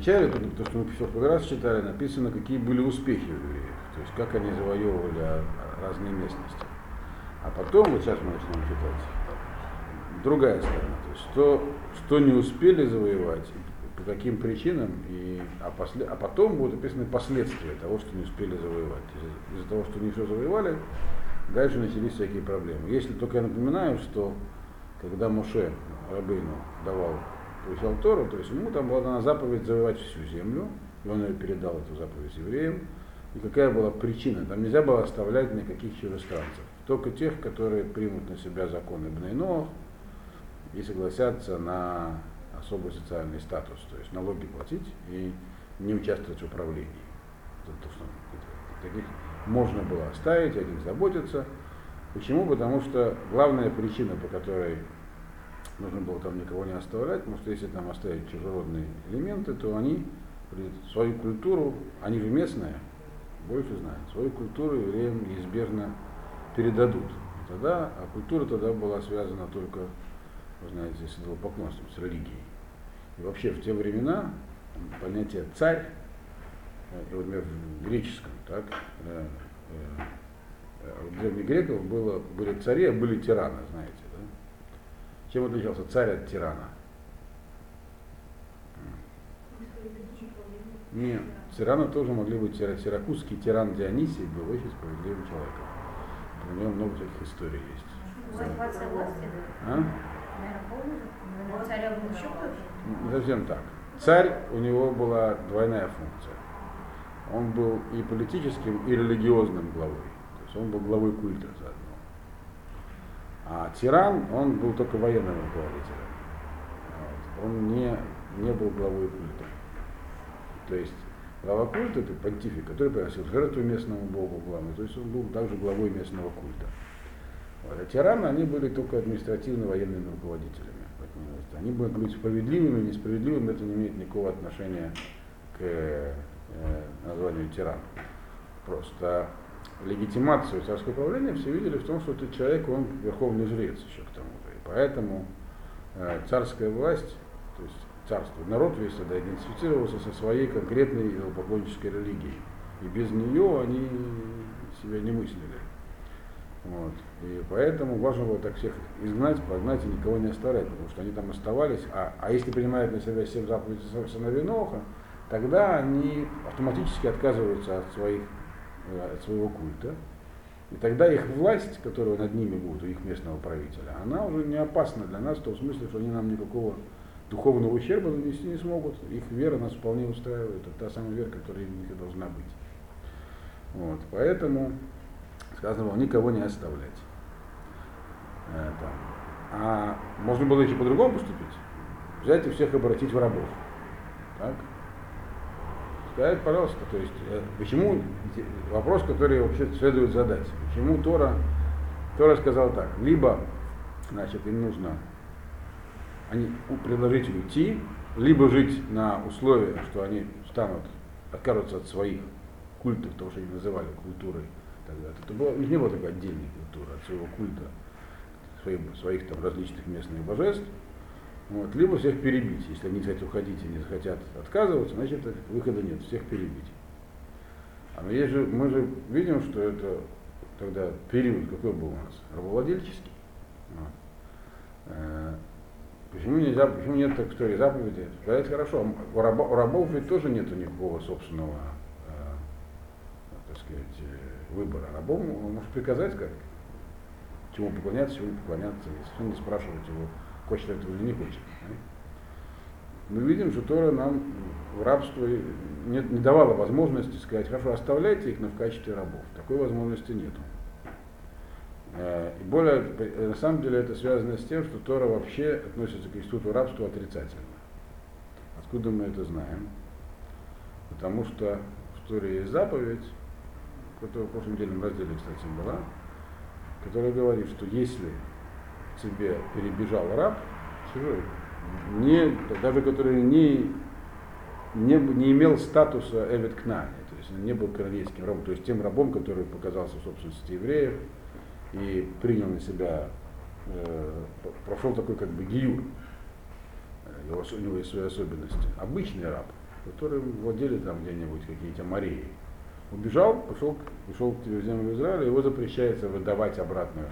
Вначале, то, то, что мы в первый раз читали, написано, какие были успехи евреев, то есть как они завоевывали разные местности. А потом, вот сейчас мы начнем читать, другая сторона, то есть что, что не успели завоевать, по каким причинам, и, а, после, а потом будут описаны последствия того, что не успели завоевать. Из-за, из-за того, что не все завоевали, дальше начались всякие проблемы. Если только я напоминаю, что когда Моше Рабейну давал, получал Тору, то есть ему там была дана заповедь завоевать всю землю, и он ее передал, эту заповедь евреям. И какая была причина? Там нельзя было оставлять никаких чужестранцев. Только тех, которые примут на себя законы Бнейнох и согласятся на особый социальный статус, то есть налоги платить и не участвовать в управлении. Таких можно было оставить, о них заботиться. Почему? Потому что главная причина, по которой нужно было там никого не оставлять, потому что если там оставить чужеродные элементы, то они свою культуру, они же местные, больше знают, свою культуру евреям неизбежно передадут. И тогда, а культура тогда была связана только, вы знаете, с идолопоклонством, с религией. И вообще в те времена понятие царь, вот, например, в греческом, так, э, э, у древних греков было, были цари, а были тираны, знаете? Чем отличался царь от тирана? Нет, тираны тоже могли быть сиракузский тиран Дионисий был очень справедливым человеком. Про него много всяких историй есть. А? Не совсем так. Царь, у него была двойная функция. Он был и политическим, и религиозным главой. То есть он был главой культа. А тиран, он был только военным руководителем. Вот. Он не, не был главой культа. То есть глава культа это понтифик, который приносил жертву местному богу главному. То есть он был также главой местного культа. Вот. А тираны, они были только административно-военными руководителями. Они будут быть справедливыми, несправедливыми, это не имеет никакого отношения к э, названию тиран. Просто легитимацию царского правления все видели в том, что этот человек, он верховный жрец еще к тому же. И поэтому э, царская власть, то есть царство, народ весь тогда идентифицировался со своей конкретной идолопоклоннической религией. И без нее они себя не мыслили. Вот. И поэтому важно было так всех изгнать, прогнать и никого не оставлять, потому что они там оставались. А, а если принимают на себя всем заповеди сыновей Ноха, тогда они автоматически отказываются от, своих, от своего культа. И тогда их власть, которая над ними будет, у их местного правителя, она уже не опасна для нас в том смысле, что они нам никакого духовного ущерба нанести не смогут. Их вера нас вполне устраивает. Это та самая вера, которая у них должна быть. Вот. Поэтому сказано было никого не оставлять. Это. А можно было еще по-другому поступить. Взять и всех обратить в рабов. Так? Сказать, пожалуйста, то есть, э, почему, вопрос, который вообще следует задать, почему Тора, Тора сказал так, либо, значит, им нужно они, предложить уйти, либо жить на условии, что они станут, откажутся от своих культов, того, что они называли культурой, тогда. Это было, не было такой отдельной культуры от своего культа, своих, своих там различных местных божеств. Вот, либо всех перебить. Если они хотят уходить и не захотят отказываться, значит выхода нет, всех перебить. А есть же, мы же видим, что это тогда период какой был у нас? Рабовладельческий. Вот. Э, почему нельзя, почему нет так истории заповеди? Сказать хорошо, у, раба, у рабов ведь тоже нет никакого собственного, э, так сказать, э, выбора. Рабом он может приказать как, чему поклоняться, чему не поклоняться, если не спрашивать его, хочет этого или не хочет. Мы видим, что Тора нам в рабство не, не давала возможности сказать, хорошо, оставляйте их, но в качестве рабов. Такой возможности нет. Э, и более, на самом деле это связано с тем, что Тора вообще относится к институту рабства отрицательно. Откуда мы это знаем? Потому что в Торе есть заповедь, которая в прошлом недельном разделе, кстати, была, которая говорит, что если тебе перебежал раб, чужой, не, даже который не, не, не имел статуса Эвид Кнани, то есть он не был королевским рабом, то есть тем рабом, который показался в собственности евреев и принял на себя, э, прошел такой как бы гиюр, его, у него есть свои особенности. Обычный раб, которые владели там где-нибудь какие-то морей. Убежал, пошел, пошел в землю Израиля, его запрещается выдавать обратно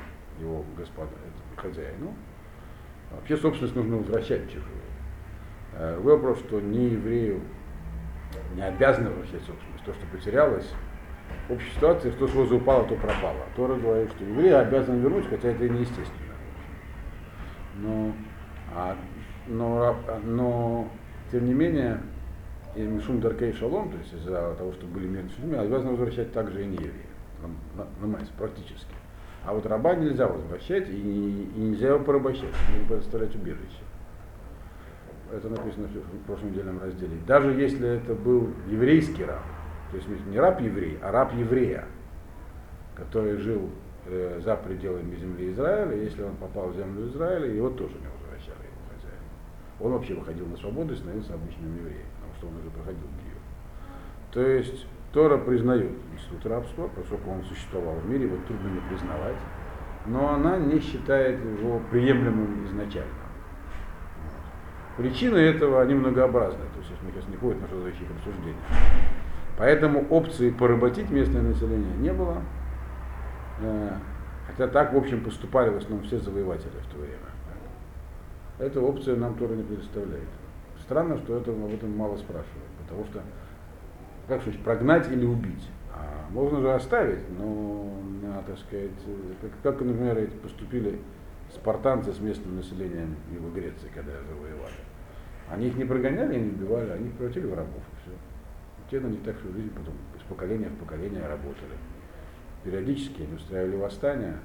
его господа, хозяину. Вообще собственность нужно возвращать чужую. Э, вопрос, что не еврею не обязаны возвращать собственность. То, что потерялось, в общей ситуации, что сразу упало, то пропало. Тора говорит, что евреи обязаны вернуть, хотя это и неестественно. Но, а, но, но тем не менее, и Мишум Даркей Шалом, то есть из-за того, что были мирные с людьми, обязаны возвращать также и не евреи. На, на, на практически. А вот раба нельзя возвращать и, и нельзя его порабощать, нельзя предоставлять убежище. Это написано в прошлом недельном разделе. Даже если это был еврейский раб, то есть не раб еврей, а раб еврея, который жил э, за пределами земли Израиля, если он попал в землю Израиля, его тоже не возвращали его хозяин. Он вообще выходил на свободу и становился обычным евреем, потому что он уже проходил гию. То есть Тора признает институт рабства, поскольку он существовал в мире, его трудно не признавать, но она не считает его приемлемым изначально. Причины этого, они многообразны, то есть мы сейчас не ходят на философических обсуждениях. Поэтому опции поработить местное население не было, э, хотя так, в общем, поступали в основном все завоеватели в то время. Эту опцию нам Тора не предоставляет. Странно, что это, об этом мало спрашивают, потому что, как сказать, прогнать или убить. А можно же оставить, но, так сказать, как, как например, поступили спартанцы с местным населением Юга Греции, когда завоевали. Они их не прогоняли не убивали, они их превратили в рабов, все. Те на них так всю жизнь потом из поколения в поколение работали. Периодически они устраивали восстания,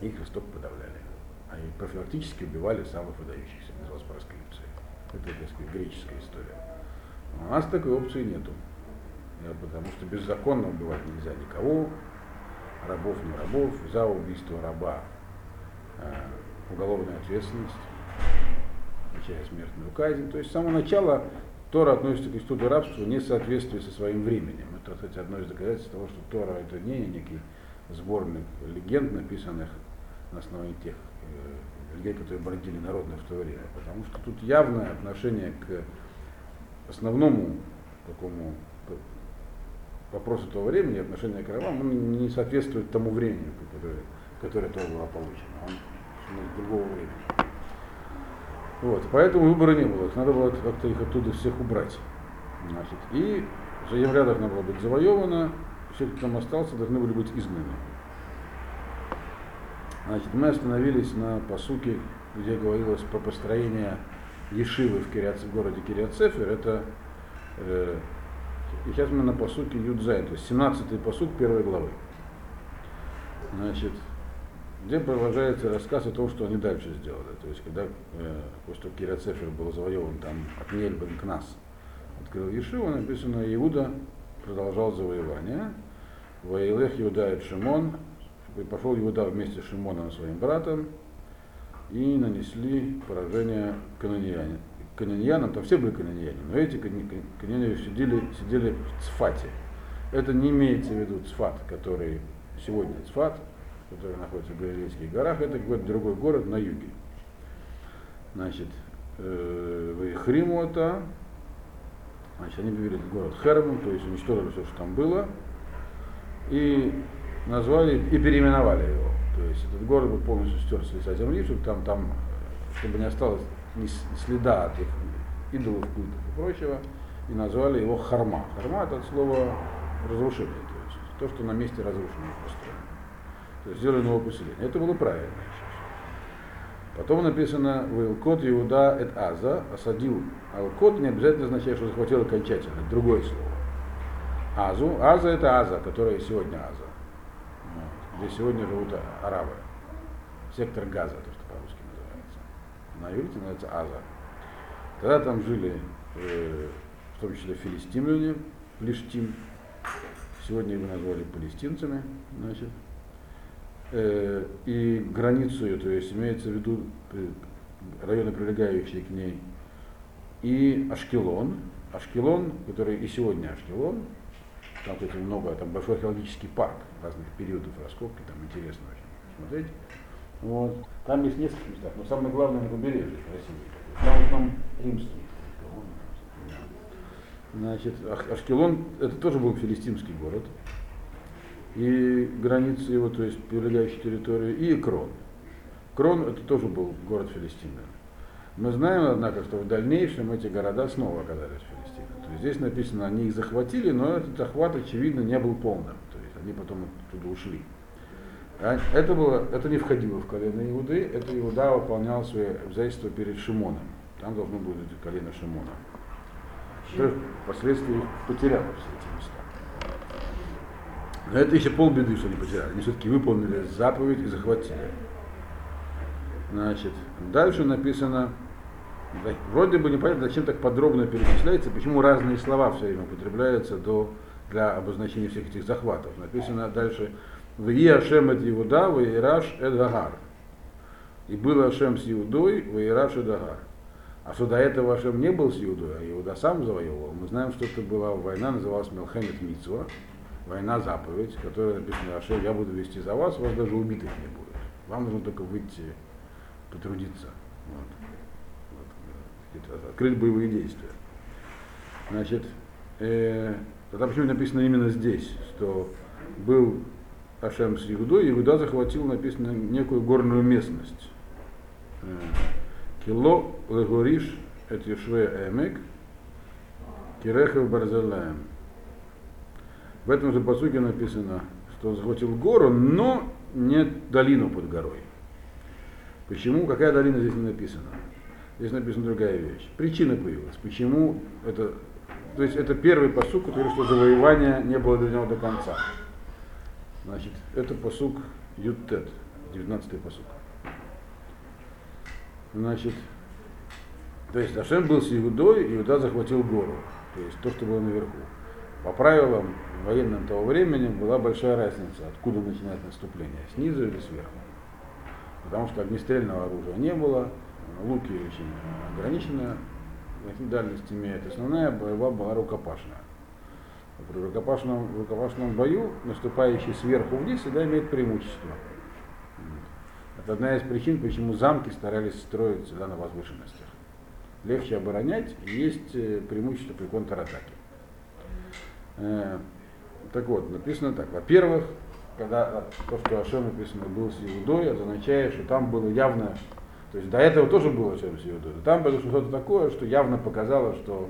их жестоко подавляли. Они профилактически убивали самых выдающихся, называлось проскрипцией. Это, так сказать, греческая история. У нас такой опции нету. Потому что беззаконно убивать нельзя никого, рабов не рабов, за убийство раба э, уголовная ответственность, включая смертную казнь. То есть с самого начала Тора относится к институту рабства в соответствии со своим временем. Это, кстати, одно из доказательств того, что Тора это не некий сборник легенд, написанных на основании тех э, людей, которые бродили народно в то время. Потому что тут явное отношение к основному такому вопросу того времени, отношение к рабам, он не соответствует тому времени, которое, которое тоже было получено. Он из другого времени. Вот, поэтому выбора не было. Надо было как-то их оттуда всех убрать. Значит, и земля должна была быть завоевана, все, кто там остался, должны были быть изгнаны. Значит, мы остановились на посуке, где говорилось про построение Ешивы в, Кириац, в городе Кириацефер. Это э, сейчас мы на посуке Юдзай, то есть 17-й посук первой главы. Значит, где продолжается рассказ о том, что они дальше сделали. То есть, когда, э, после того, Кирацефер был завоеван, там от Нельбен к нас открыл Ешиву, написано, Иуда продолжал завоевание. Ваилех Иуда и Шимон, и пошел Иуда вместе с Шимоном, своим братом, и нанесли поражение каноньянам. Каноньянам, там все были каноньяне, но эти каноньяне сидели, сидели в Цфате. Это не имеется в виду Цфат, который сегодня Цфат, который находится в Галилейских горах, это какой-то другой город на юге. Значит, э, в Хримота, значит, они этот город Хермом, то есть уничтожили все, что там было, и назвали и переименовали его. То есть этот город был полностью стер с лица земли, чтобы там, там, чтобы не осталось ни следа от их идолов, культов и прочего, и назвали его Харма. Харма это от слова разрушение, то есть то, что на месте разрушено построено то есть сделали новое поселение. Это было правильно. Потом написано Вилкот Иуда эт Аза, осадил. Алкот не обязательно означает, что захватил окончательно, это другое слово. Азу, Аза это Аза, которая сегодня Аза. Где сегодня живут арабы. Сектор Газа, то, что по-русски называется. На иврите называется Аза. Тогда там жили э, в том числе филистимляне, Плештим. Сегодня его назвали палестинцами, значит. Э, и границу ее, то есть имеется в виду э, районы, прилегающие к ней, и Ашкелон, Ашкелон, который и сегодня Ашкелон, там, кстати, много, там большой археологический парк разных периодов раскопки, там интересно очень смотреть. Вот. Там есть несколько местах, но самое главное на побережье красивый. Там, там римский. Значит, Ашкелон это тоже был филистимский город. И границы его, то есть прилегающей территории, и Крон. Крон это тоже был город филистимлян. Мы знаем, однако, что в дальнейшем эти города снова оказались здесь написано, они их захватили, но этот захват, очевидно, не был полным. То есть они потом оттуда ушли. А это, было, это не входило в колено Иуды, это Иуда выполнял свои обязательства перед Шимоном. Там должно было быть колено Шимона. Что впоследствии их потеряло все эти места. Но это еще полбеды, что они потеряли. Они все-таки выполнили заповедь и захватили. Значит, дальше написано, вроде бы непонятно, зачем так подробно перечисляется, почему разные слова все время употребляются до, для обозначения всех этих захватов. Написано дальше, в Ашем от Иуда, в Ираш Эдагар. И был Ашем с Иудой, в Ираш Эдагар. А что до этого Ашем не был с Иудой, а Иуда сам завоевывал, мы знаем, что это была война, называлась Мелхемет Мицва, война заповедь, которая написана Ашем, я буду вести за вас, вас даже убитых не будет. Вам нужно только выйти, потрудиться. Вот. Открыть боевые действия. Значит, э, тогда почему написано именно здесь, что был Ашем с Иудой, Иуда захватил, написано, некую горную местность. Э, Кило легориш эт Ешве Эмек, Кирехев Барзелаем. В этом же посуке написано, что захватил гору, но не долину под горой. Почему? Какая долина здесь не написана? Здесь написана другая вещь. Причина появилась. Почему это... То есть это первый посук, который что завоевание не было доведено до конца. Значит, это посук Ютет, 19-й посук. Значит, то есть Ашем был с Иудой, Иуда захватил гору, то есть то, что было наверху. По правилам военным того времени была большая разница, откуда начинать наступление, снизу или сверху. Потому что огнестрельного оружия не было, луки очень ограниченная дальность имеют. Основная была рукопашная. При рукопашном, рукопашном бою наступающий сверху вниз всегда имеет преимущество. Это одна из причин, почему замки старались строить всегда на возвышенностях. Легче оборонять, есть э, преимущество при контратаке. Э, так вот, написано так. Во-первых, когда то, что Ашем написано был с Иудой, означает, что там было явно, то есть до этого тоже было Иудой, но там было что-то такое, что явно показало, что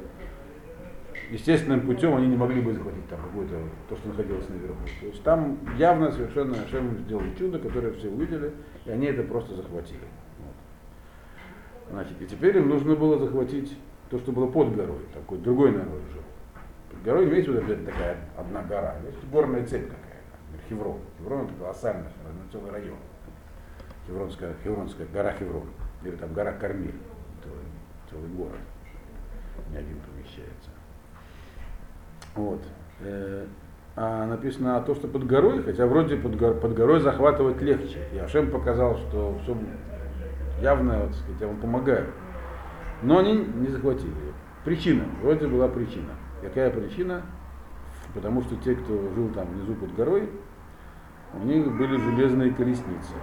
естественным путем они не могли бы захватить там какое-то, то, что находилось наверху. То есть там явно совершенно Ашем сделал чудо, которое все увидели, и они это просто захватили. Вот. Значит, и теперь им нужно было захватить то, что было под горой, такой другой народ жил. Под горой не имеется в виду такая одна гора, есть горная цепь какая-то, Хеврон. Хеврон это колоссальный целый район. Хевронская, Хевронская гора Хеврон, или там гора Кармель, целый, целый город, не один помещается. Вот. Э, а написано то, что под горой, хотя вроде под, гор, под горой захватывать легче. И Ашем показал, что все явно, так сказать, он помогает. Но они не захватили. Причина, вроде была причина. Какая причина? Потому что те, кто жил там внизу под горой, у них были железные колесницы.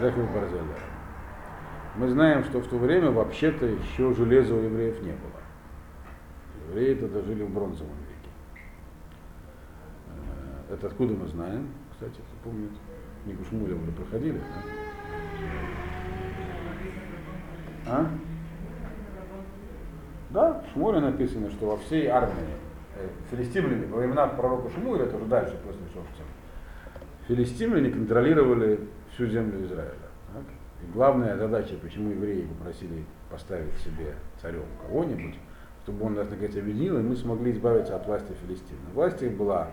Рехев Барзеля. Мы знаем, что в то время вообще-то еще железа у евреев не было. Евреи тогда жили в бронзовом это откуда мы знаем? Кстати, кто помнит? Книгу Шмуля уже проходили. Да? А? Да, в Шмуле написано, что во всей армии э, филистимляне во времена пророка Шмуля, это уже дальше после Шофтим, филистимляне контролировали всю землю Израиля. Так? И главная задача, почему евреи попросили поставить себе царем кого-нибудь, чтобы он нас, наконец, объединил, и мы смогли избавиться от власти Филистимлян. Власть их была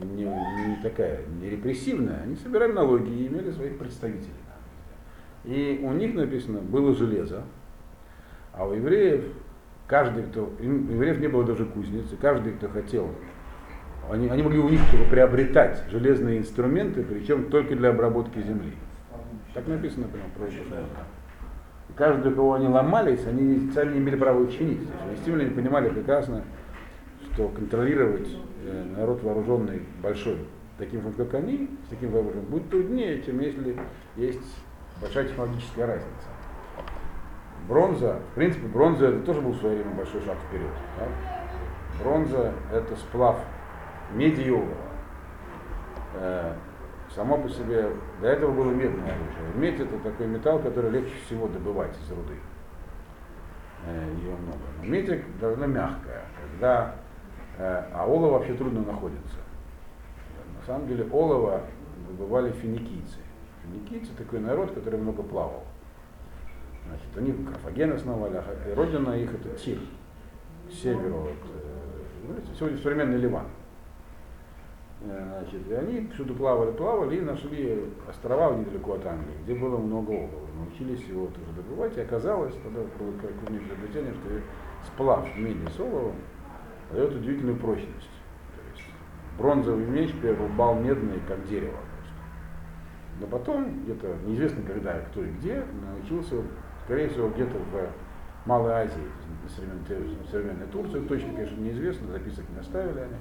не, не такая, не репрессивная, они собирали налоги и имели своих представителей. И у них написано было железо, а у евреев каждый, кто, у евреев не было даже кузницы, каждый, кто хотел, они, они могли у них приобретать железные инструменты, причем только для обработки земли. Так написано прямо про это. Каждый, у кого они ломались, они сами не имели права их чинить. Есть, понимали прекрасно, что контролировать Э, народ вооруженный большой, таким вот как они, с таким вооружением, будет труднее, чем если есть большая технологическая разница. Бронза, в принципе, бронза это тоже был в свое время большой шаг вперед. Да? Бронза это сплав меди и олова. Э, само по себе, до этого было медное оружие. Медь это такой металл, который легче всего добывать из руды. Э, Ее много. Но медь довольно мягкая, когда, э, а олово вообще трудно находится. На самом деле олово добывали финикийцы. Финикийцы такой народ, который много плавал. Значит, они Карфаген основали, а родина их это Тир, к северу, от, ну, сегодня современный Ливан. Значит, и они всюду плавали, плавали и нашли острова недалеко от Англии, где было много олова. Научились его тоже добывать, и оказалось, тогда было крупное изобретение, что сплав меди с оловом дает удивительную прочность. То есть бронзовый меч первый бал медный, как дерево. Но потом, где-то неизвестно когда, кто и где, научился, скорее всего, где-то в Малой Азии, современной, современной Турции, точно, конечно, неизвестно, записок не оставили они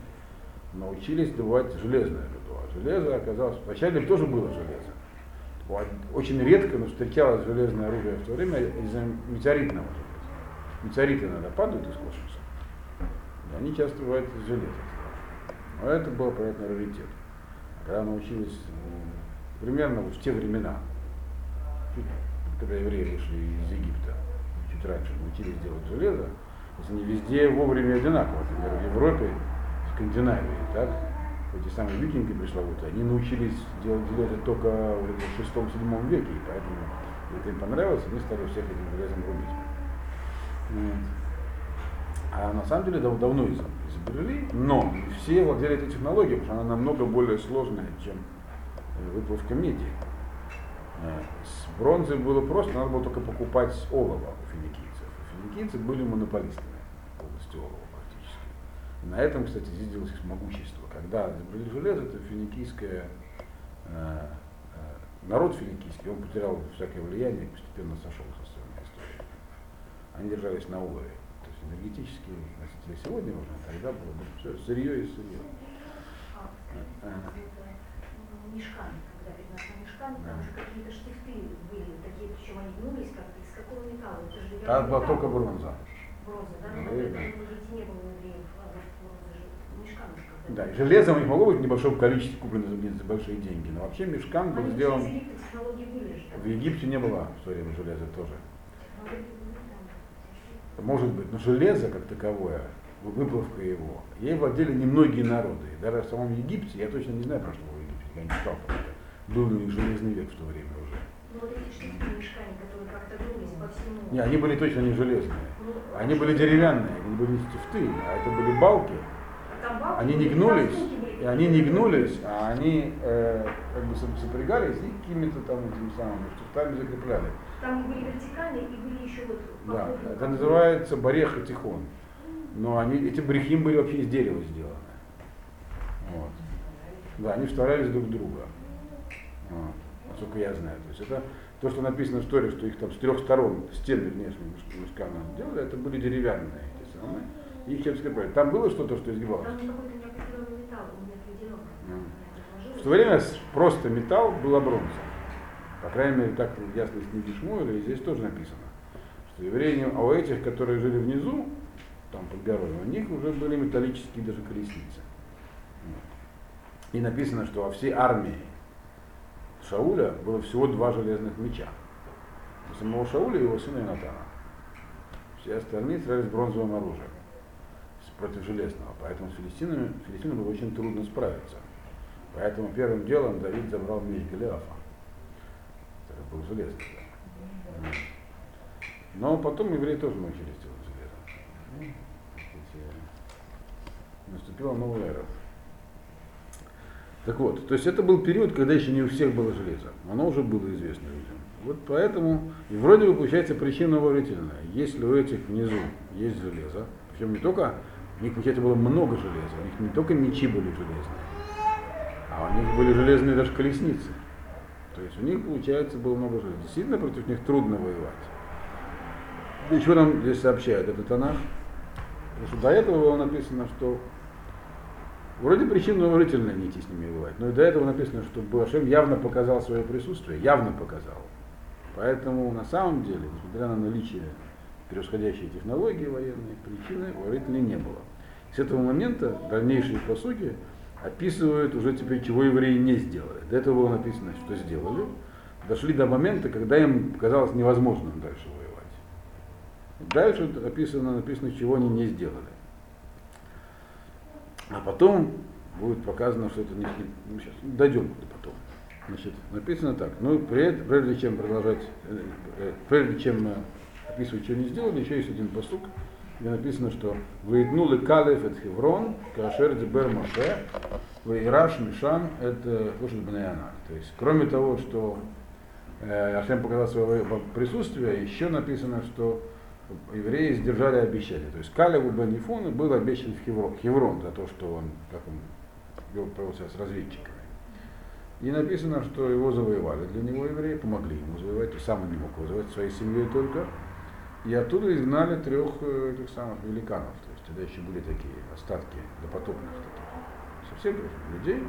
научились добывать железное руду. А железо оказалось, вначале тоже было железо. Очень редко, но встречалось железное оружие в то время из-за метеоритного железа. Метеориты иногда падают из космоса. И они часто бывают из железа. Но это был, понятно, раритет. Когда научились примерно в те времена, когда евреи вышли из Египта, чуть раньше научились делать железо, то они везде вовремя одинаково. Например, в Европе Скандинавии, так? Эти самые викинги пресловутые, они научились делать железо только в шестом-седьмом веке, и поэтому это им понравилось, они стали всех этим железом рубить. А на самом деле дав давно изобрели, но все владели этой технологией, потому что она намного более сложная, чем э, выплавка меди. Э, с бронзой было просто, надо было только покупать олово у финикийцев. Финикийцы были монополистами в области олова. На этом, кстати, зиделось их могущество. Когда изобрели железо, это финикийское, э, э, народ финикийский, он потерял всякое влияние и постепенно сошел со своей историей. Они держались на уровне. То есть энергетические носители сегодня можно, тогда было бы все, сырье и сырье. А, мешками, когда перед мешками, там уже какие-то штифты были, такие, причем они гнулись как из какого металла? Это же Там была только бронза. Бронза, да? Но это не было евреев да, и железо у них могло быть в небольшом количестве куплено за большие деньги, но вообще мешкам был сделан... В Египте не было в свое время железа тоже. Может быть, но железо как таковое, выплавка его, ей владели немногие народы. Даже в самом Египте, я точно не знаю, про что в Египте, я не читал про это. Был у них железный век в то время уже. Ну, вот эти мешками, которые как-то по всему. Не, они были точно не железные. Ну, они были деревянные, они были стифты, а это были балки они не гнулись, и они не гнулись, а они э, как бы сопрягались и какими-то там этими самыми штифтами закрепляли. Там были вертикальные и были еще вот... Да, это называется борех и тихон. Но они, эти брехим были вообще из дерева сделаны. Вот. Да, они вставлялись друг в друга. Вот. Насколько я знаю. То есть это то, что написано в истории, что их там с трех сторон стены внешние мешкана делали, это были деревянные эти самые их чем скрепляли. Там было что-то, что изгибалось? В то время просто металл была бронза. По крайней мере, так ясно из книги Шмуэля, и здесь тоже написано, что евреи, а у этих, которые жили внизу, там под горой, у них уже были металлические даже колесницы. И написано, что во всей армии Шауля было всего два железных меча. У самого Шауля и его сына Инатана. Все остальные сражались бронзовым оружием против железного. Поэтому с филистинами, филистинам было очень трудно справиться. Поэтому первым делом Давид забрал меч Голиафа, который был железный. Да. Но потом евреи тоже научились делать железо. Наступила новая эра. Так вот, то есть это был период, когда еще не у всех было железо. Оно уже было известно людям. Вот поэтому, и вроде бы получается причина уважительная. Если у этих внизу есть железо, причем не только у них, получается, было много железа. У них не только мечи были железные, а у них были железные даже колесницы. То есть у них, получается, было много железа. Действительно, против них трудно воевать. И что нам здесь сообщает этот Танах? Потому что до этого было написано, что вроде не идти с ними воевать, но и до этого написано, что Балашем явно показал свое присутствие, явно показал. Поэтому на самом деле, несмотря на наличие превосходящей технологии военной, причины уважительной не было. С этого момента дальнейшие посуки описывают уже теперь, чего евреи не сделали. До этого было написано, что сделали. Дошли до момента, когда им казалось невозможным дальше воевать. Дальше описано, написано, чего они не сделали. А потом будет показано, что это не... Ну, сейчас дойдем до потом. Значит, написано так. Ну, прежде, прежде чем продолжать, э, э, прежде чем э, описывать, что они сделали, еще есть один посук, где написано, что «Выиднули калев от Хеврон, кашер дебер Маше, Ваираш Мишан, это Лошадь Бнеянах». То есть, кроме того, что э, Ашем показал свое присутствие, еще написано, что евреи сдержали обещание. То есть Калеву Бенифону был обещан в Хеврон, Хеврон за то, что он, как он вел себя с разведчиками. И написано, что его завоевали для него евреи, помогли ему завоевать, сам он не мог завоевать своей семьей только. И оттуда изгнали трех э, этих самых великанов. То есть тогда еще были такие остатки допотопных таких. Совсем людей.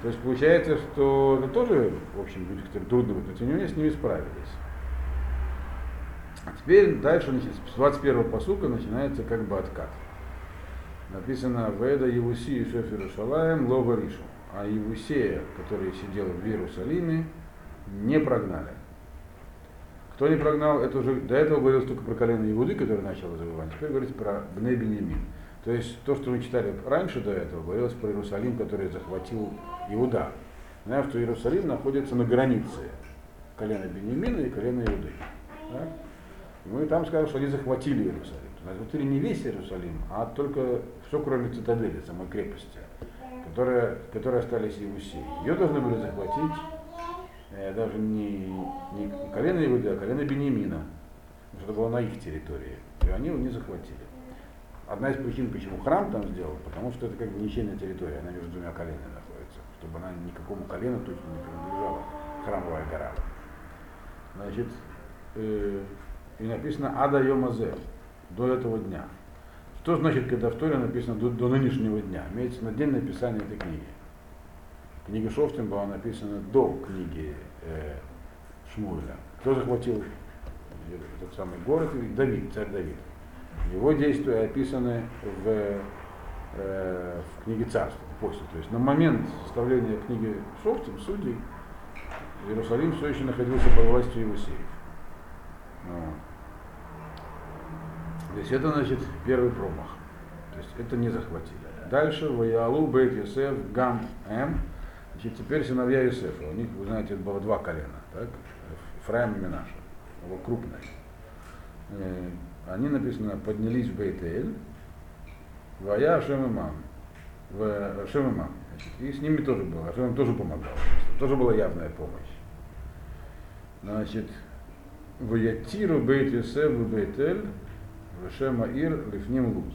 То есть получается, что это тоже, в общем, люди, которые трудно быть, но тем не менее с ними справились. А теперь дальше, значит, с 21 посука начинается как бы откат. Написано «Веда Евуси и Шеф Иерушалаем Лова Ришу». А Евусея, который сидел в Иерусалиме, не прогнали. Кто не прогнал, это уже до этого говорилось только про колено Иуды, который начал завоевание. Теперь говорится про Бне Бенемин. То есть то, что мы читали раньше до этого, говорилось про Иерусалим, который захватил Иуда. Знаем, что Иерусалим находится на границе колена Бенемина и колена Иуды. Да? Мы там сказали, что они захватили Иерусалим. Захватили не весь Иерусалим, а только все, кроме цитадели, самой крепости, которая, которые остались Иусеи. Ее должны были захватить даже не, не колено Иуда, а колено Бенемина. Что было на их территории. И они его не захватили. Одна из причин, почему храм там сделал, потому что это как бы ничейная территория, она между двумя коленами находится, чтобы она никакому колену точно не принадлежала, храмовая гора. Значит, э, и написано Ада Йомазе, до этого дня. Что значит, когда в Торе написано до, до нынешнего дня? Имеется на день написания этой книги. Книга Шофтин была написана до книги э, Шмуэля. Кто захватил этот самый город? Давид, царь Давид. Его действия описаны в, э, в книге царства, после. То есть на момент составления книги Шофтин, судей, Иерусалим все еще находился под властью Иусеев. Вот. То есть это значит первый промах. То есть это не захватили. Дальше Ваялу Бейт Йосеф Гам М. Значит, теперь сыновья Йосефа. У них, вы знаете, было два колена. Так? Фраем и Минаша. Его крупное. Э, они написано, поднялись в Бейтель, Вая Ашем Имам. В Ашем Имам. И с ними тоже было. Ашем тоже помогал. Тоже была явная помощь. Значит, в Ятиру Бейт Йосеф в Бейтель Вешема Ир Лифним Луз.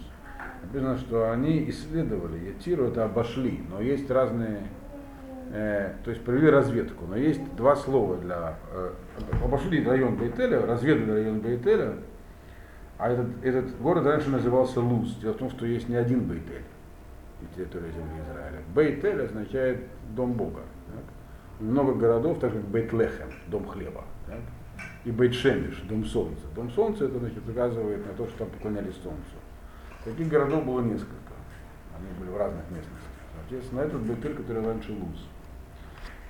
Написано, что они исследовали, Ятиру это обошли, но есть разные, э, то есть провели разведку, но есть два слова для, э, обошли район Бейтеля, разведали район Бейтеля, а этот, этот город раньше назывался Луз. Дело в том, что есть не один Бейтель на территории земли Израиля. Бейтель означает дом Бога. Так? Много городов, так как Бейтлехем, дом хлеба. Так? и Бейтшемиш, дом солнца. Дом солнца это значит, указывает на то, что там поклонялись солнцу. Таких городов было несколько. Они были в разных местностях. Соответственно, этот Бетель, который раньше Луз.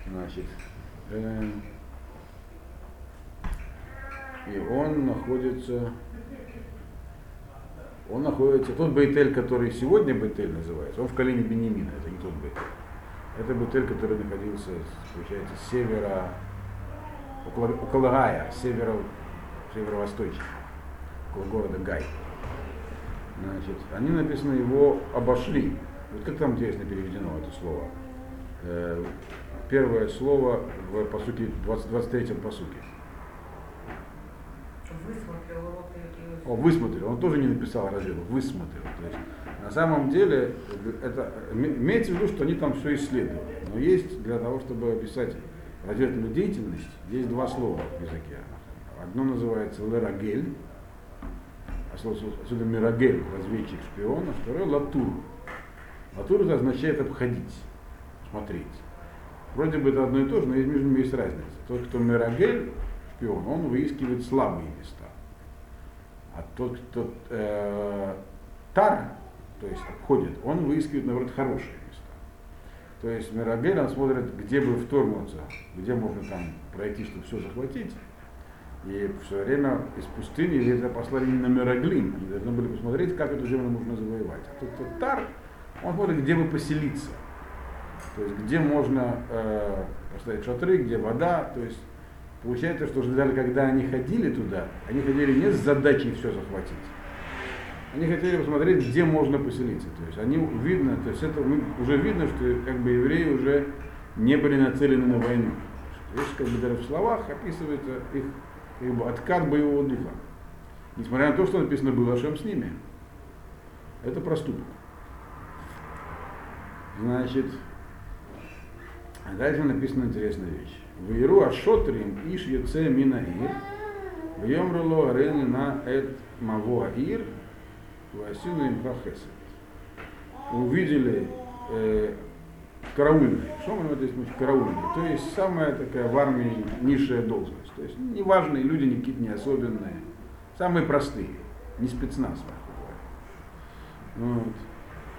Значит, э, и он находится, он находится, тот Бейтель, который сегодня Бейтель называется, он в колене Бенемина, это не тот Бейтель. Это Бейтель, который находился, получается, с севера около, около Гая, северо, северо-восточно, около города Гай. Значит, они написано, его обошли. Вот как там интересно переведено это слово. Первое слово в посуке, 20, 23-м посуке. Высмотрел О, высмотрел. Он тоже не написал разведку, высмотрел. То есть, на самом деле, это, имеется в виду, что они там все исследовали. Но есть для того, чтобы описать разведывательную деятельность, есть два слова в языке. Одно называется лерагель, отсюда мирагель, разведчик, шпион, а второе латур. Латур это означает обходить, смотреть. Вроде бы это одно и то же, но между ними есть разница. Тот, кто мирагель, шпион, он выискивает слабые места. А тот, кто э, тар, то есть ходит, он выискивает, наоборот, хорошие места. То есть Мирабель, он смотрит, где бы вторгнуться, где можно там пройти, чтобы все захватить. И все время из пустыни Ветра послали именно Мираглим. Они должны были посмотреть, как эту землю можно завоевать. А тут Тар, он смотрит, где бы поселиться. То есть где можно э, поставить шатры, где вода. То есть получается, что даже когда они ходили туда, они ходили не с задачей все захватить. Они хотели посмотреть, где можно поселиться. То есть они видно, то есть это уже видно, что как бы евреи уже не были нацелены на войну. Здесь как бы даже в словах описывается их как бы, откат боевого духа. Несмотря на то, что написано было Ашем с ними. Это проступок. Значит, а дальше написана интересная вещь. В Иру Ашотрим Иш Яце Минаир, в Йомруло Арени на Эт Маво Аир, Васину им Хахесет. Увидели э, караульные. Что мы это значит караульные? То есть самая такая в армии низшая должность. То есть неважные люди, не какие-то не особенные. Самые простые. Не спецназ, вот.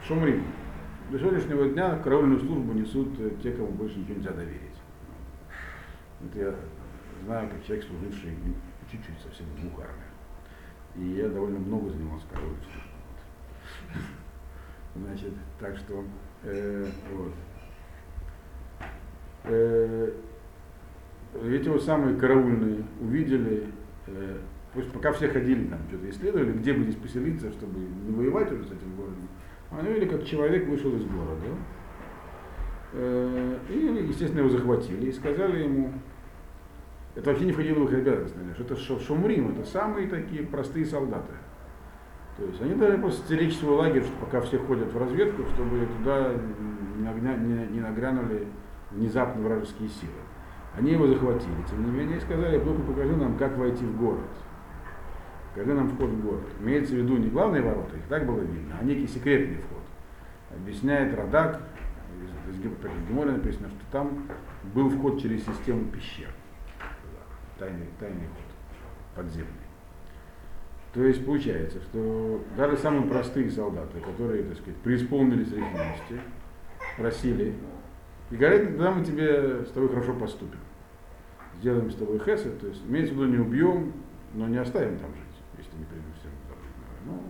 Шумрим. До сегодняшнего дня караульную службу несут э, те, кому больше ничего нельзя доверить. Это я знаю, как человек, служивший чуть-чуть совсем в двух армиях. И я довольно много занимался караульной службой. Значит, так что, э, вот. Э, эти вот самые караульные увидели, э, пусть пока все ходили там, что-то исследовали, где бы здесь поселиться, чтобы не воевать уже с этим городом, они видели, как человек вышел из города. Э, и, естественно, его захватили и сказали ему, это вообще не входило в их обязанность, что это шумрим, это самые такие простые солдаты. То есть они дали просто стеречь свой лагерь, что пока все ходят в разведку, чтобы туда не, нагрянули внезапно вражеские силы. Они его захватили, тем не менее, и сказали, ну-ка покажи нам, как войти в город. Покажи нам вход в город. Имеется в виду не главные ворота, их так было видно, а некий секретный вход. Объясняет Радак, из Гемора написано, что там был вход через систему пещер. Тайный, тайный ход, подземный. То есть получается, что даже самые простые солдаты, которые, так сказать, преисполнились ревности, просили и говорит, тогда мы тебе с тобой хорошо поступим. Сделаем с тобой хесед, то есть имеется в виду не убьем, но не оставим там жить, если не принесем Ну,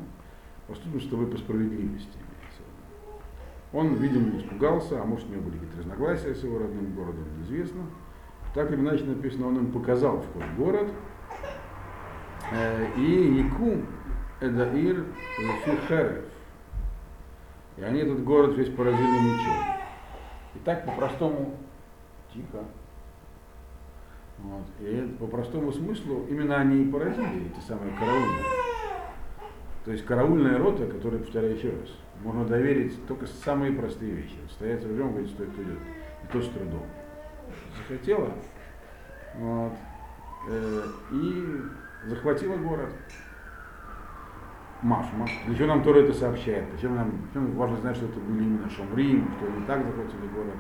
поступим с тобой по справедливости. Он, видимо, испугался, а может у него были какие-то разногласия с его родным городом, неизвестно. Так или иначе написано, он им показал вход в город. Э, и Яку Эдаир Фихерев. И они этот город весь поразили мечом. И так по-простому, тихо. Вот. И по простому смыслу именно они и поразили, эти самые караульные. То есть караульная рота, которая, повторяю еще раз, можно доверить только самые простые вещи. Стоять с ружьем, говорить, что это идет. И то с трудом. Захотела, вот, э, и захватила город. Маш, Маш. Для чего нам Тора это сообщает? Зачем нам, зачем важно знать, что это были именно Шамрим, что они так захватили город?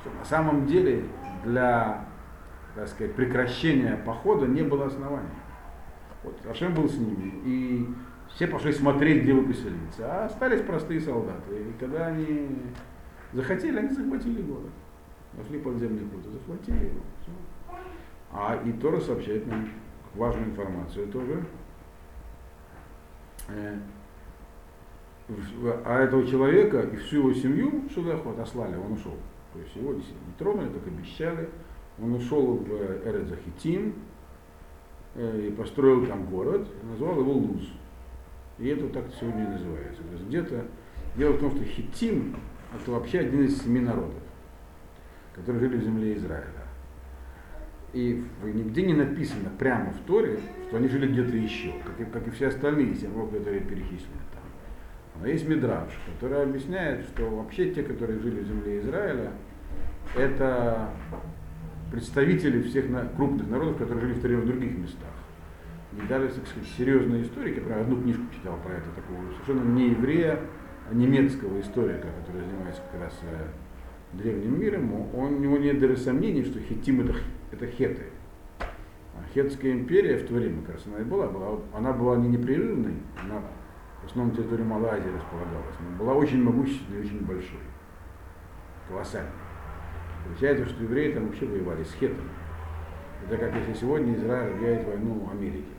Что на самом деле для, так сказать, прекращения похода не было оснований. Вот Ашем был с ними, и все пошли смотреть, где вы поселиться, а остались простые солдаты. И когда они захотели, они захватили город. Нашли подземный ход и захватили его. Все. А и Тора сообщает нам важную информацию тоже, Э, а этого человека и всю его семью сюда отослали, он ушел. То есть его действительно не тронули, так обещали. Он ушел в Эредзахитим э, и построил там город, назвал его Луз. И это так сегодня и называется. То есть где-то дело в том, что Хитим это вообще один из семи народов, которые жили в земле Израиля. И нигде не написано прямо в Торе, что они жили где-то еще, как и, как и все остальные символы, которые перечислены там. Но есть Мидраш, который объясняет, что вообще те, которые жили в земле Израиля, это представители всех крупных народов, которые жили в Торе в других местах. И даже, так сказать, серьезные историки, про одну книжку читал про это, такого совершенно не еврея, а немецкого историка, который занимается как раз э, древним миром, он, у него нет даже сомнений, что хитим это, это хеты. А хетская империя в то время, как раз она и была, была, она была не непрерывной, она в основном территория Малой Азии располагалась, но была очень могущественной и очень большой, колоссальной. Получается, что евреи там вообще воевали с хетами. Это как если сегодня Израиль объявит войну Америке.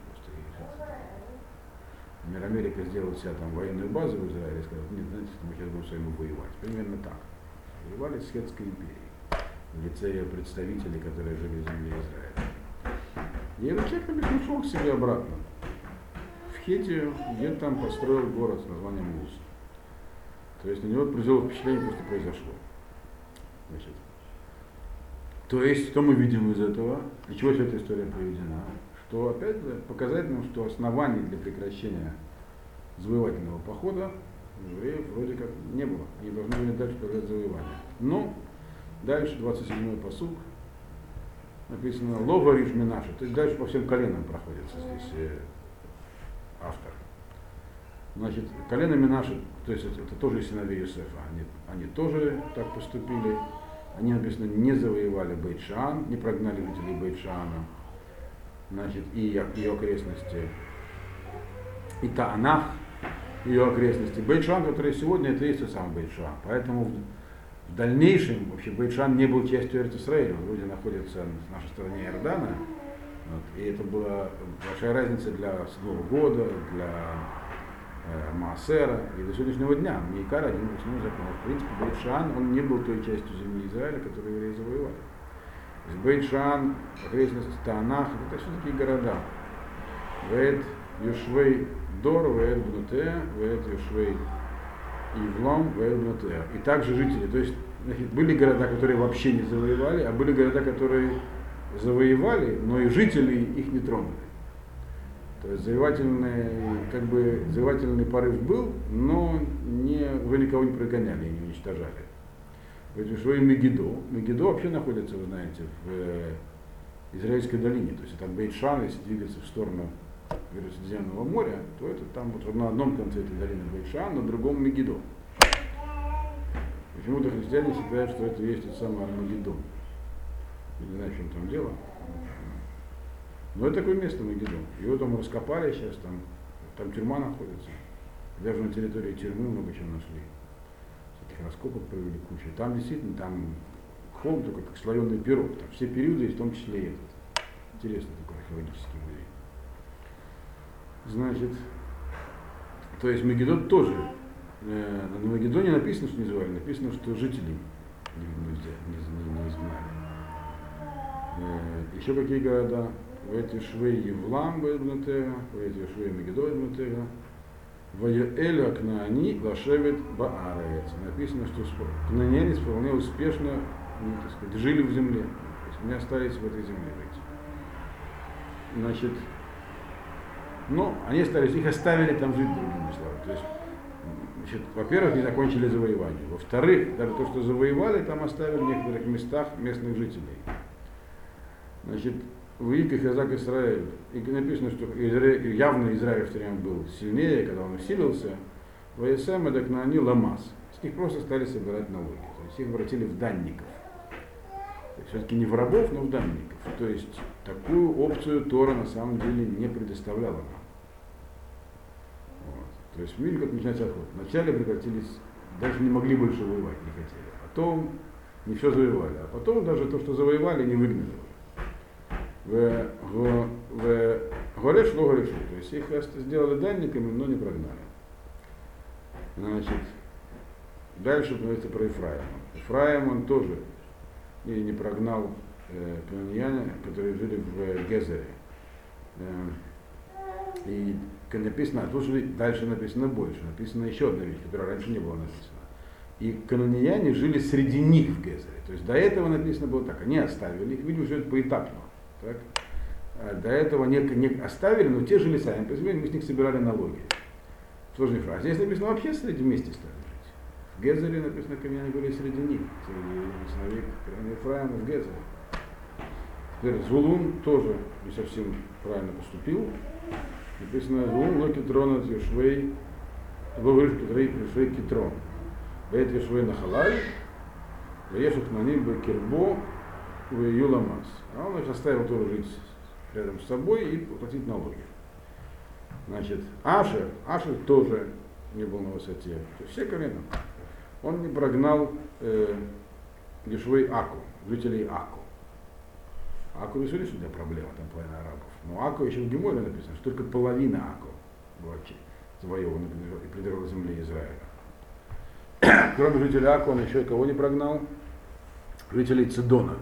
Например, Америка сделала себя там военную базу в Израиле и сказала, нет, знаете, мы сейчас будем с вами воевать. Примерно так. Воевали с Хетской империей в лице ее представителей, которые жили в земле Израиля. И написано, ушел к себе обратно. В Хете, где там построил город с названием Луз. То есть на него произвело впечатление, просто произошло. Значит, то есть, что мы видим из этого? Для чего вся эта история приведена? Что, опять показать нам, что оснований для прекращения завоевательного похода евреев вроде как не было. Они должны были дальше продолжать завоевание. Но дальше 27-й посуг написано Лова Минаша. То есть дальше по всем коленам проходится здесь э, автор. Значит, колено Минаши, то есть это, это тоже сыновей Юсефа, они, они тоже так поступили. Они, написано, не завоевали Бейтшан, не прогнали жителей Бейтшана, значит, и ее окрестности, и Таанах, ее окрестности. Бейтшан, который сегодня, это и есть тот самый Бейтшан. Поэтому в, в дальнейшем вообще Бейтшан не был частью Израиля, он вроде находится на нашей стороне Иордана. Вот, и это была большая разница для седьмого года, для Маасера и до сегодняшнего дня. Мейкар один из основных законов. В принципе, Бейтшан, он не был той частью земли Израиля, которую евреи завоевали. То есть Бейтшан, окрестности Таанах, это все такие города. Вейт, Юшвей, Дор, Вейт, Бнутея, Вейт, Юшвей, Ивлом, Вейт, Бнутея. И также жители. То есть значит, были города, которые вообще не завоевали, а были города, которые завоевали, но и жители их не тронули. То есть завоевательный, как бы, завоевательный порыв был, но не, вы никого не прогоняли и не уничтожали. Что и Мегидо. Мегидо вообще находится, вы знаете, в э, Израильской долине. То есть это Бейтшан, если двигаться в сторону Средиземного моря, то это там вот на одном конце этой долины Бейтшан, на другом Мегидо. Почему-то христиане считают, что это есть тот самый Армагеддон. Не знаю, в чем там дело. Но это такое место Магеддон. Его там раскопали сейчас, там, там тюрьма находится. Даже на территории тюрьмы много чего нашли. Всяких раскопок провели кучу. Там действительно, там холм только как слоеный пирог. Там все периоды, в том числе и этот. Интересный такой археологический музей. Значит, то есть Магеддон тоже. Э, на Магеддоне написано, что не звали, написано, что жители не, не, не, не изгнали. Э, еще какие города? Эти швы Евлам Бедбнатега, эти швы Мегидо Бедбнатега, Ваеэля Кнаани Лашевит Баарец. Написано, что кнаанянец вполне успешно ну, так сказать, жили в земле. То есть не остались в этой земле жить. Значит, ну, они остались, их оставили там жить, другими словами. То есть, значит, во-первых, не закончили завоевание. Во-вторых, даже то, что завоевали, там оставили в некоторых местах местных жителей. Значит, Великий Хазак Израиль, и написано, что Израиль, явно Израиль в то время был сильнее, когда он усилился, ВСМ это они ламас. С них просто стали собирать налоги. То есть их обратили в данников. Все-таки не в рабов, но в данников. То есть такую опцию Тора на самом деле не предоставляла нам. Вот. То есть видели, как начинается отход. Вначале прекратились, даже не могли больше воевать, не хотели. Потом не все завоевали. А потом даже то, что завоевали, не выгнали в, Гореш, но Горешу. То есть их сделали дальниками, но не прогнали. Значит, дальше говорится про Ефраима. Ефраим он тоже и не прогнал э, планияне, которые жили в Гезере. Э, и написано, тут же дальше написано больше, написано еще одна вещь, которая раньше не была написана. И канонияне жили среди них в Гезере. То есть до этого написано было так, они оставили их, видимо, все это поэтапно. Так? А до этого не, не оставили, но те жили сами по мы с них собирали налоги. Сложная фраза. Здесь написано вообще среди вместе стали жить. В Гезере написано, они были среди них, среди сыновей Ефраима в Гезере. Теперь Зулун тоже не совсем правильно поступил. Написано Зулун, но Китрон от Юшвей, Говоришь, Китрей, Юшвей Китрон. Бейт Юшвей Нахалай, Вешек на ним Кирбо, в Юламас. А он их оставил тоже жить рядом с собой и платить налоги. Значит, Ашер, Ашер тоже не был на высоте. То есть все коленом. Он не прогнал э, Гешвей Аку, жителей Аку. Аку решили, что тебя проблема, там половина арабов. Но Аку еще в Геморе написано, что только половина Аку была завоевана и придержала земли Израиля. Кроме жителей Аку, он еще и кого не прогнал? Жителей Цидона.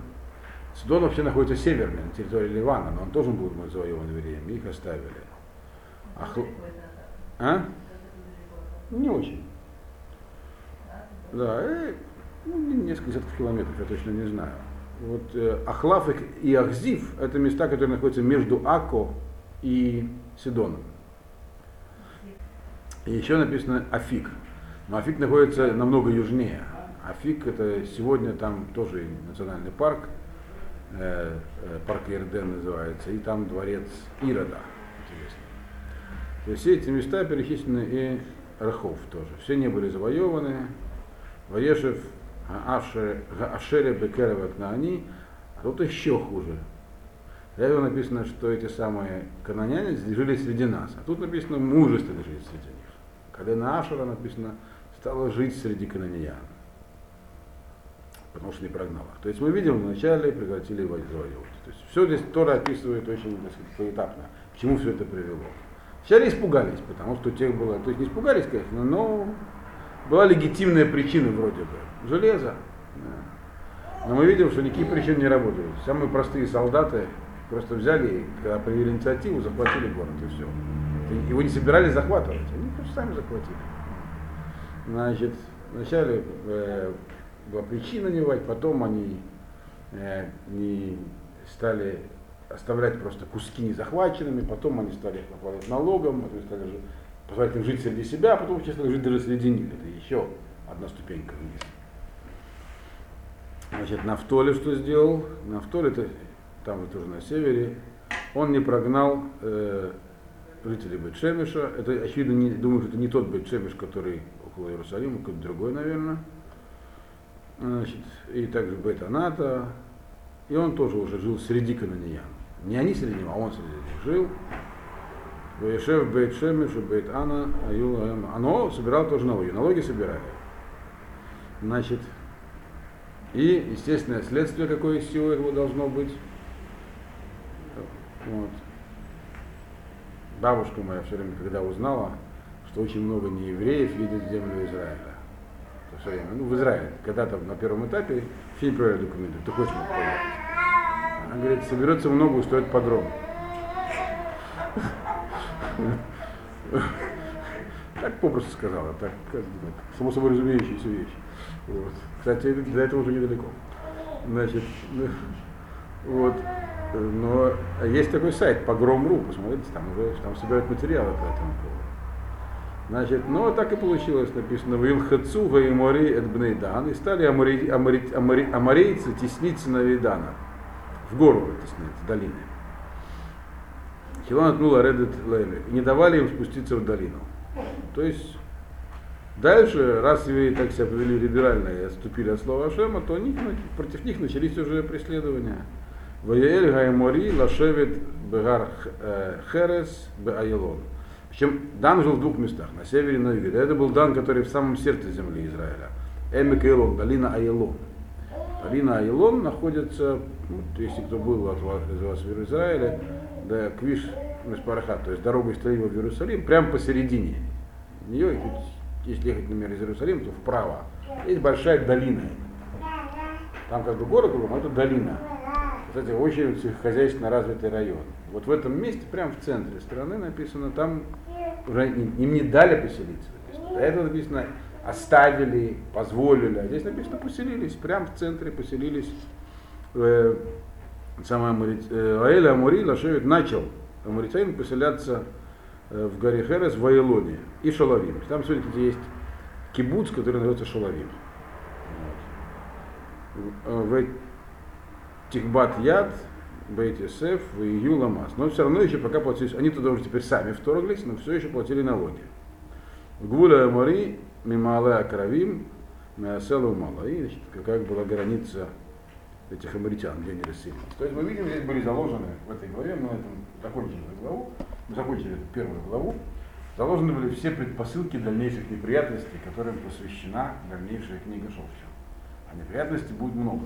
Цидон вообще находится северно, на территории Ливана, но он тоже был завоеван евреями, их оставили. А, а? Не очень. Да, и, ну, несколько десятков километров, я точно не знаю. Вот э, Ахлав и Ахзив это места, которые находятся между Ако и Сидоном. И еще написано Афик. Но Афик находится намного южнее. Афик это сегодня там тоже национальный парк, э, э, парк Ерден называется, и там дворец Ирода. Интересно. То есть все эти места перечислены и Рахов тоже. Все не были завоеваны. Ваешев Ашере Бекерова они, а тут еще хуже. Этого написано, что эти самые каноняне жили среди нас. А тут написано мужественно жить среди них. Колено Ашера написано стало жить среди канониян. Потому что не прогнал их. То есть мы видим, вначале прекратили завоевывать. То есть все здесь Тора описывает очень так сказать, поэтапно, к чему все это привело. Вначале испугались, потому что тех было, то есть не испугались, конечно, но была легитимная причина вроде бы. Железо. Да. Но мы видим, что никакие причины не работают. Самые простые солдаты просто взяли, когда проявили инициативу, захватили город и все. Его не собирались захватывать, они просто сами захватили. Значит, вначале э, была причина не воевать, потом они э, не стали оставлять просто куски незахваченными, потом они стали обладать налогом, потом стали позволять им жить среди себя, а потом честно жить даже среди них. Это еще одна ступенька вниз. Значит, Нафтоли что сделал? Нафтоли, это там же тоже на севере, он не прогнал э, жителей Бетшемиша. Это, очевидно, не, думаю, что это не тот Бетшемиш, который около Иерусалима, какой-то другой, наверное. Значит, и также Бет-Аната. И он тоже уже жил среди канониян. Не они среди него, а он среди них жил. Вешев Бейт Шемиш, Бейт Ана, Аюла Оно собирал тоже налоги. Налоги собирали. Значит, и, естественное следствие, какое из всего должно быть. Вот. Бабушка моя все время, когда узнала, что очень много неевреев едет землю Израиля. Время, ну, в Израиле, когда-то на первом этапе все не проверяли документы, ты хочешь поехать. Она говорит, соберется много, устроит подром. Так попросту сказала, так, само собой разумеющаяся вещь. Кстати, до этого уже недалеко. Значит, вот. Но есть такой сайт, погром.ру, посмотрите, там уже там собирают материалы по этому поводу. Значит, ну так и получилось, написано, в Илхацуга и Мори Эдбнейдан, и стали амори, амори, амори, аморейцы тесниться на Видана, в гору тесниться, в долины. Хилан отнула Редет Лейли, и не давали им спуститься в долину. То есть Дальше, раз евреи так себя повели либерально и отступили от слова Ашема, то них, против них начались уже преследования. Ваяль Гаймори Лашевит Бегар э, Херес Беайлон. Причем Дан жил в двух местах, на севере и на юге. Это был Дан, который в самом сердце земли Израиля. Эмик Айлон, долина Айлон. Долина Айлон находится, ну, если кто был от вас, из вас в Израиле, да, Квиш Меспарахат, то есть дорога из Талима в Иерусалим, прямо посередине нее, если ехать, например, из Иерусалима, то вправо, есть большая долина. Там как бы город кругом, а это долина. Кстати, очень хозяйственно развитый район. Вот в этом месте, прямо в центре страны написано, там им не дали поселиться. Написано. До этого написано, оставили, позволили. А здесь написано, поселились, прямо в центре поселились. Э, самая э, Аэля Амури Лашевит начал Амуритаин поселяться э, в горе Херес в Вавилоне и Шалавим. Там сегодня есть кибуц, который называется Шалавим. Вот. Э, Тихбат Яд, Бейт Йосеф и Юламас. Но все равно еще пока платили, они туда уже теперь сами вторглись, но все еще платили налоги. Гвуля Мари, Мимале Акравим, Мяселу Мала. И значит, была граница этих амаритян, где они расселились. То есть мы видим, здесь были заложены в этой главе, мы на этом закончим эту главу, мы закончили эту первую главу, заложены были все предпосылки дальнейших неприятностей, которым посвящена дальнейшая книга Шовча. А неприятностей будет много.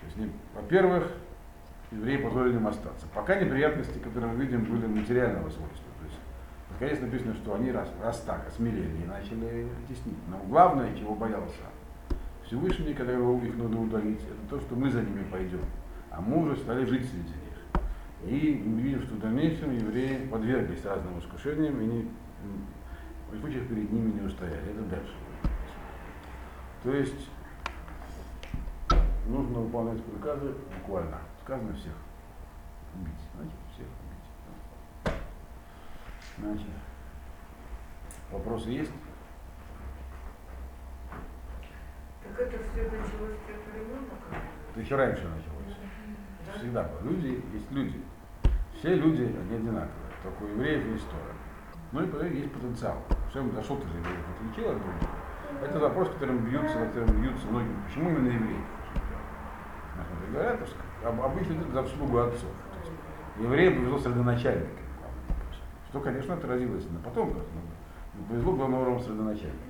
То есть, во-первых, евреи позволили им остаться. Пока неприятности, которые мы видим, были материального свойства. То есть, наконец написано, что они раз, раз так осмелели и начали теснить. Но главное, чего боялся Всевышний, когда его, их надо удалить, это то, что мы за ними пойдем. А мы уже стали жить среди них. И мы видим, что в дальнейшем евреи подверглись разным искушениям и не, в случаях перед ними не устояли. Это дальше. То есть нужно выполнять приказы буквально. Сказано всех убить. Значит, всех убить. Значит, вопросы есть? Так это все началось с времен, Это еще раньше началось. Да? Всегда было. Люди есть люди. Все люди, они одинаковые. Только у евреев есть стороны. Ну и есть потенциал. Что им что ты же евреев отличил от других? Это вопрос, которым бьются, на котором бьются многие. Почему именно евреи? Говорят, обычно это заслугу отцов. Евреям повезло с родоначальниками. Что, конечно, отразилось на потомках, но повезло главным образом с родоначальниками.